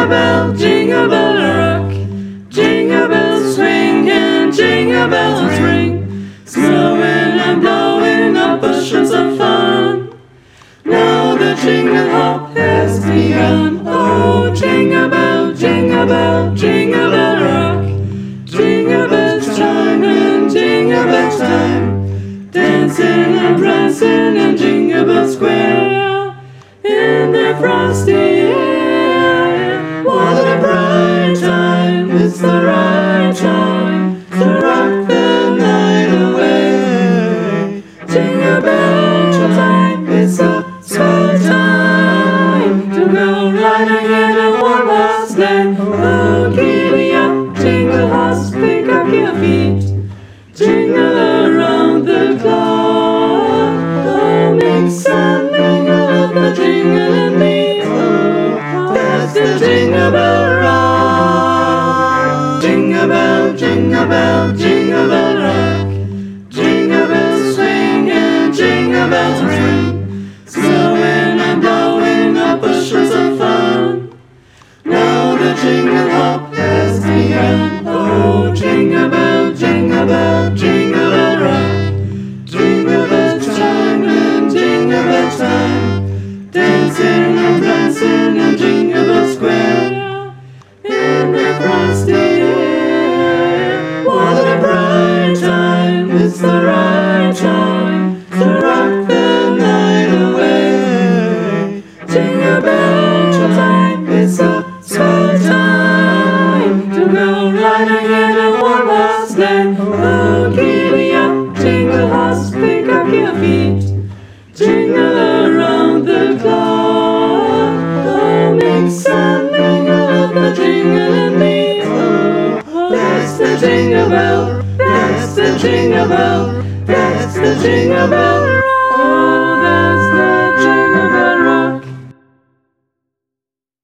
Jingle bell, jingle bell rock. Jingle bells swing and jingle bells ring. Snowing and blowing up bushels of fun. Now the jingle hop has begun. Oh, jingle bell, jingle bell, jingle bell rock. Jingle bells chime and jingle bells time. Dancing and prancing in Jingle Bell Square. In the frosty sleigh. Oh, giddy up, jingle horse, pick up your feet. Jingle around the clock. Oh, mix and mingle with the jingling beat. Oh, that's the jingle bell rock. Jingle bell, jingle bell, jingle the jingle hop has begun. Sleigh. Oh, giddy up, jingle horse, pick up your feet. Jingle around the clock. Oh, mix and mingle with the jingling beat. Oh, that's the jingle bell. That's the jingle bell. That's the jingle bell